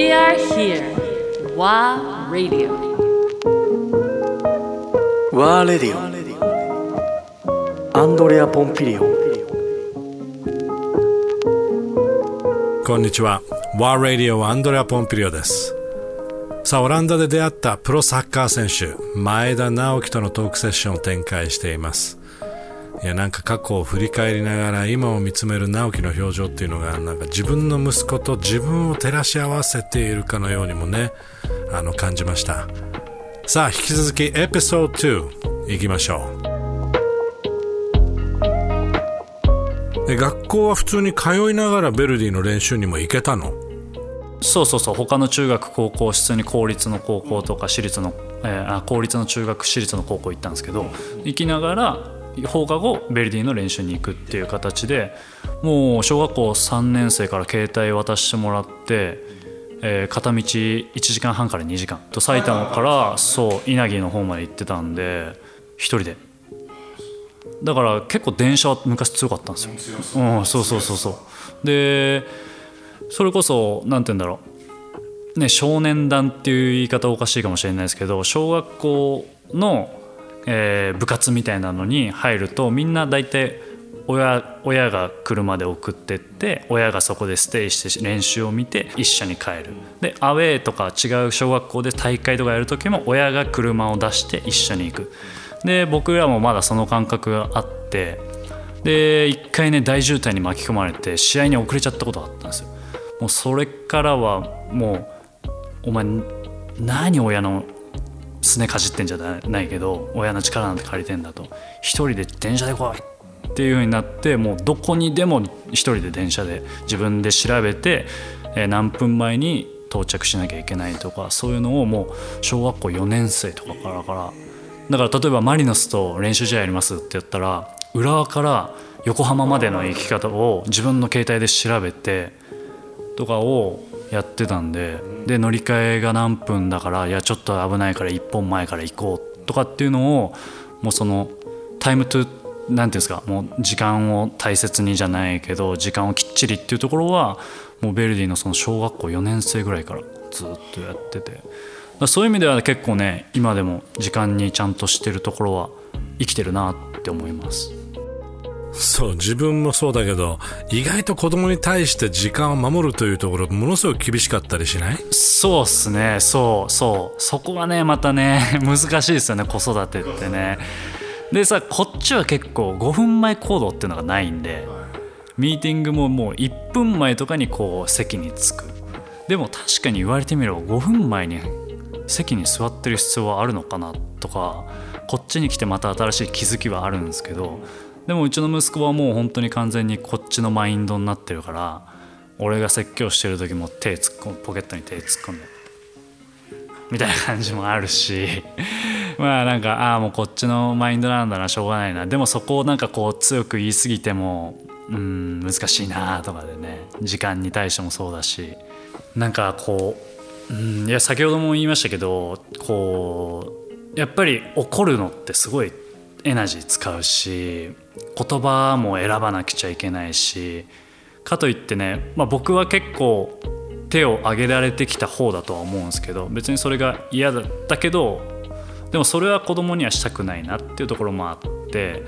We are here. WA Radio. ワーレディオアンドレア・ポンピリオンこんにちは。ワーラディオアンドレア・ポンピリオです。さあ、オランダで出会ったプロサッカー選手、前田直樹とのトークセッションを展開しています。いや、なんか過去を振り返りながら今を見つめる直樹の表情っていうのが、なんか自分の息子と自分を照らし合わせているかのようにもね、あの、感じました。さあ、引き続きエピソード2行きましょう。で学校は普通に通いながらベルディの練習にも行けたの？そうそうそう他の中学高校普通に公立の高校とか私立の、えー公立の中学私立の高校行ったんですけど行きながら放課後ベルディの練習に行くっていう形でもう小学校3年生から携帯渡してもらって、えー片道1時間半から2時間と埼玉からそう稲城の方まで行ってたんで一人で。だから結構電車は昔強かったんですよ。うん、そう。そうそうそうでそれこそ何て言うんだろう。ね少年団っていう言い方おかしいかもしれないですけど小学校の、えー部活みたいなのに入るとみんな大体親親が車で送ってって親がそこでステイして練習を見て一緒に帰る。でアウェーとか違う小学校で大会とかやる時も親が車を出して一緒に行く。で僕らもまだその感覚があってで一回ね大渋滞に巻き込まれて試合に遅れちゃったことがあったんですよ。もうそれからはもうお前何親のすねかじってんじゃないけど親の力なんて借りてんだと。一人で電車で来いっていう風になってもうどこにでも一人で電車で自分で調べて、え何分前に到着しなきゃいけないとかそういうのをもう小学校4年生とかからから。だから例えばマリノスと練習試合やりますって言ったら浦和から横浜までの行き方を自分の携帯で調べてとかをやってたんでで乗り換えが何分だからいやちょっと危ないから一本前から行こうとかっていうのをもうそのタイムトゥなんていうんですかもう時間を大切にじゃないけど時間をきっちりっていうところはもうベルディのその小学校4年生ぐらいからずっとやっててそういう意味では結構ね今でも時間にちゃんとしてるところは生きてるなって思います。そう、自分もそうだけど、意外と子供に対して時間を守るというところ、ものすごく厳しかったりしない？そうっすね。そうそう。そこがねまたね 難しいですよね子育てってね。でさこっちは結構5分前行動っていうのがないんでミーティングももう1分前とかにこう席に着く。でも確かに言われてみれば5分前に席に座ってる必要はあるのかなとかこっちに来てまた新しい気づきはあるんですけどでもうちの息子はもう本当に完全にこっちのマインドになってるから俺が説教してる時も手突っ込むポケットに手突っ込んでみたいな感じもあるし まあなんかああもうこっちのマインドなんだなしょうがないな。でもそこをなんかこう強く言い過ぎてもうん難しいなとかでね時間に対してもそうだしなんかこううんいや先ほども言いましたけどこうやっぱり怒るのってすごいエナジー使うし言葉も選ばなくちゃいけないしかといってね、まあ、僕は結構手を挙げられてきた方だとは思うんですけど別にそれが嫌だったけどでもそれは子供にはしたくないなっていうところもあって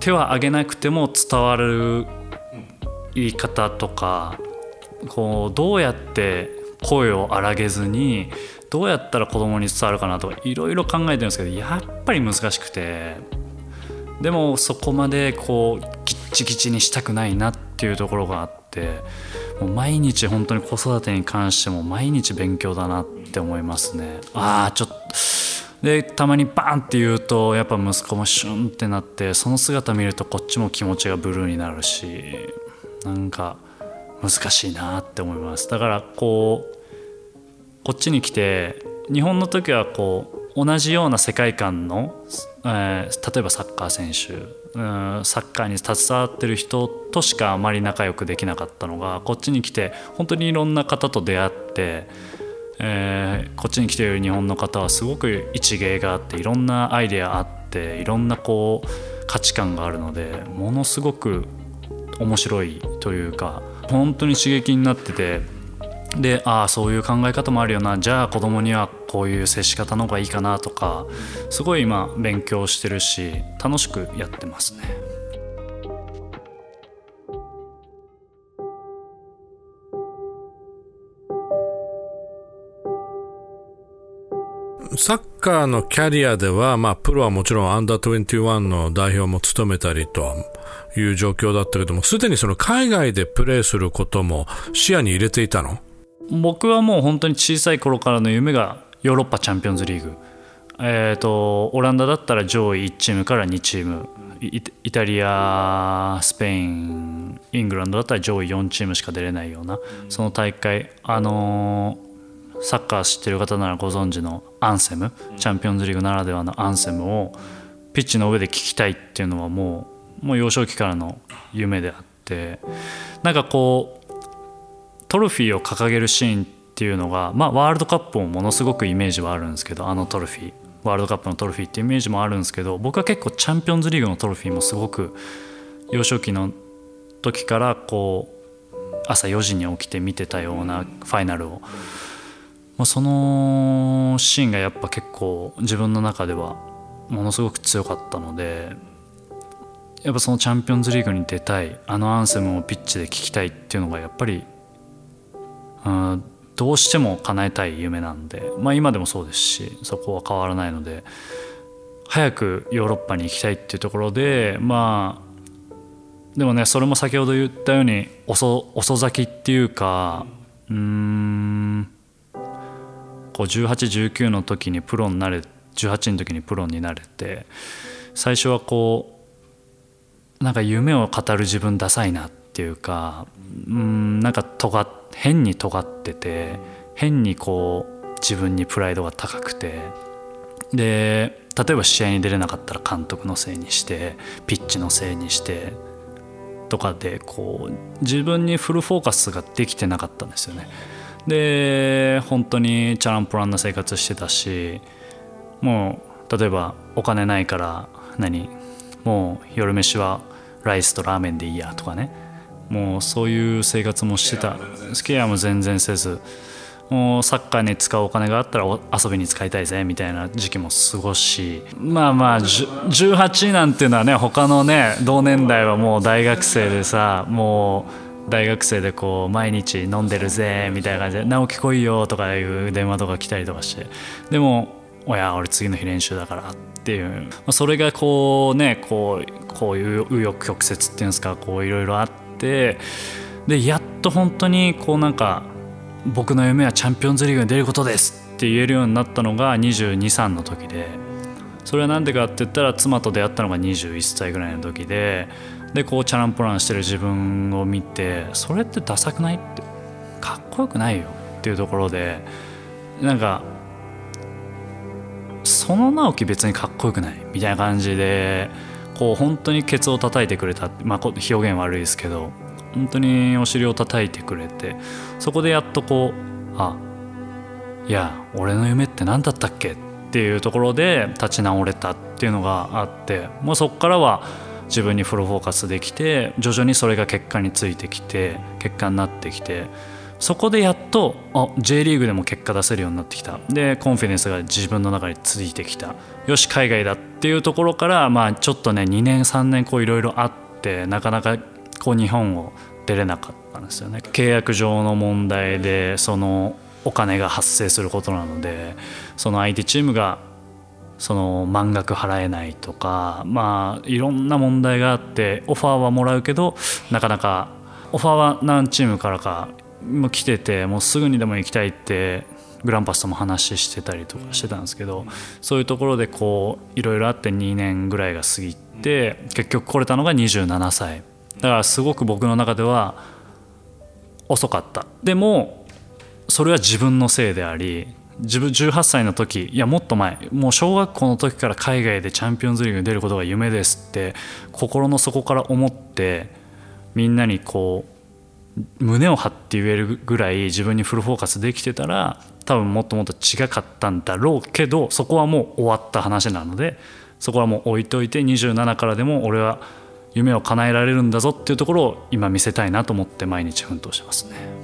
手は挙げなくても伝わる言い方とかこうどうやって声を荒げずにどうやったら子供に伝わるかなとかいろいろ考えてるんですけどやっぱり難しくて。でもそこまでこうギッチギチにしたくないなっていうところがあってもう毎日本当に子育てに関しても毎日勉強だなって思いますね。ああちょっと。でたまにバーンって言うとやっぱ息子もシュンってなってその姿見るとこっちも気持ちがブルーになるしなんか難しいなって思います。だからこうこっちに来て日本の時はこう同じような世界観の、えー例えばサッカー選手うんサッカーに携わってる人としかあまり仲良くできなかったのがこっちに来て本当にいろんな方と出会って、えーこっちに来ている日本の方はすごく一芸があっていろんなアイデアあっていろんなこう価値観があるのでものすごく面白いというか本当に刺激になっててでああそういう考え方もあるよなじゃあ子供にはこういう接し方の方がいいかなとかすごい今勉強してるし楽しくやってますね。サッカーのキャリアでは、まあ、プロはもちろんアンダー21の代表も務めたりという状況だったけども、すでにその海外でプレーすることも視野に入れていたの？僕はもう本当に小さい頃からの夢がヨーロッパチャンピオンズリーグ。えーと、オランダだったら上位1チームから2チーム。イタリアスペインイングランドだったら上位4チームしか出れないようなその大会。あのー、サッカー知ってる方ならご存知のアンセム。チャンピオンズリーグならではのアンセムをピッチの上で聞きたいっていうのはもうもう幼少期からの夢であって。なんかこうトロフィーを掲げるシーンっていうのが、まあ、ワールドカップもものすごくイメージはあるんですけどあのトロフィーワールドカップのトロフィーっていうイメージもあるんですけど僕は結構チャンピオンズリーグのトロフィーもすごく幼少期の時からこう朝4時に起きて見てたようなファイナルを。まあ、そのシーンがやっぱ結構自分の中ではものすごく強かったのでやっぱそのチャンピオンズリーグに出たいあのアンセムをピッチで聴きたいっていうのがやっぱり、どうしても叶えたい夢なんで、まあ、今でもそうですしそこは変わらないので早くヨーロッパに行きたいっていうところでまあでもねそれも先ほど言ったように遅遅咲きっていうかうんこう1819の時にプロになれ18の時にプロになれて最初はこうなんか夢を語る自分ダサいなっていうかうんなんか尖変に尖ってて変にこう自分にプライドが高くて。で例えば試合に出れなかったら監督のせいにしてピッチのせいにしてとかでこう自分にフルフォーカスができてなかったんですよね。で本当にチャランポランな生活してたしもう例えばお金ないから何？もう夜飯はライスとラーメンでいいやとかね。もうそういう生活もしてた。スケアも全然せずもうサッカーに使うお金があったら遊びに使いたいぜみたいな時期も過ごしまあまあ18なんていうのはね他のね同年代はもう大学生でさもう大学生でこう毎日飲んでるぜみたいな感じで「直樹来いよ」とかいう電話とか来たりとかしてでも「おや俺次の日練習だから」っていうそれがこうねこうこういう紆余曲折っていうんですかこういろいろあってってでやっと本当にこうなんか「僕の夢はチャンピオンズリーグに出ることです」って言えるようになったのが223の時でそれは何でかって言ったら妻と出会ったのが21歳ぐらいの時で。でこうチャランポランしてる自分を見てそれってダサくないってかっこよくないよっていうところでなんかその直樹別にかっこよくないみたいな感じでこう本当にケツを叩いてくれたまあ表現悪いですけど本当にお尻を叩いてくれてそこでやっとこうあいや俺の夢って何だったっけ？っていうところで立ち直れたっていうのがあってもうそこからは自分にフルフォーカスできて徐々にそれが結果についてきて結果になってきてそこでやっとあ J リーグでも結果出せるようになってきた。でコンフィデンスが自分の中についてきた。よし海外だっていうところからまあちょっとね2年3年こういろいろあってなかなかこう日本を出れなかったんですよね。契約上の問題でそのお金が発生することなのでその相手チームがその満額払えないとかまあいろんな問題があってオファーはもらうけどなかなかオファーは何チームからかも来ててもうすぐにでも行きたいってグランパスとも話してたりとかしてたんですけどそういうところでこういろいろあって2年ぐらいが過ぎて結局来れたのが27歳。だからすごく僕の中では遅かった。でもそれは自分のせいであり自分18歳の時いやもっと前もう小学校の時から海外でチャンピオンズリーグに出ることが夢ですって心の底から思ってみんなにこう胸を張って言えるぐらい自分にフルフォーカスできてたら多分もっともっと違かったんだろうけどそこはもう終わった話なのでそこはもう置いといて27からでも俺は夢を叶えられるんだぞっていうところを今見せたいなと思って毎日奮闘してますね。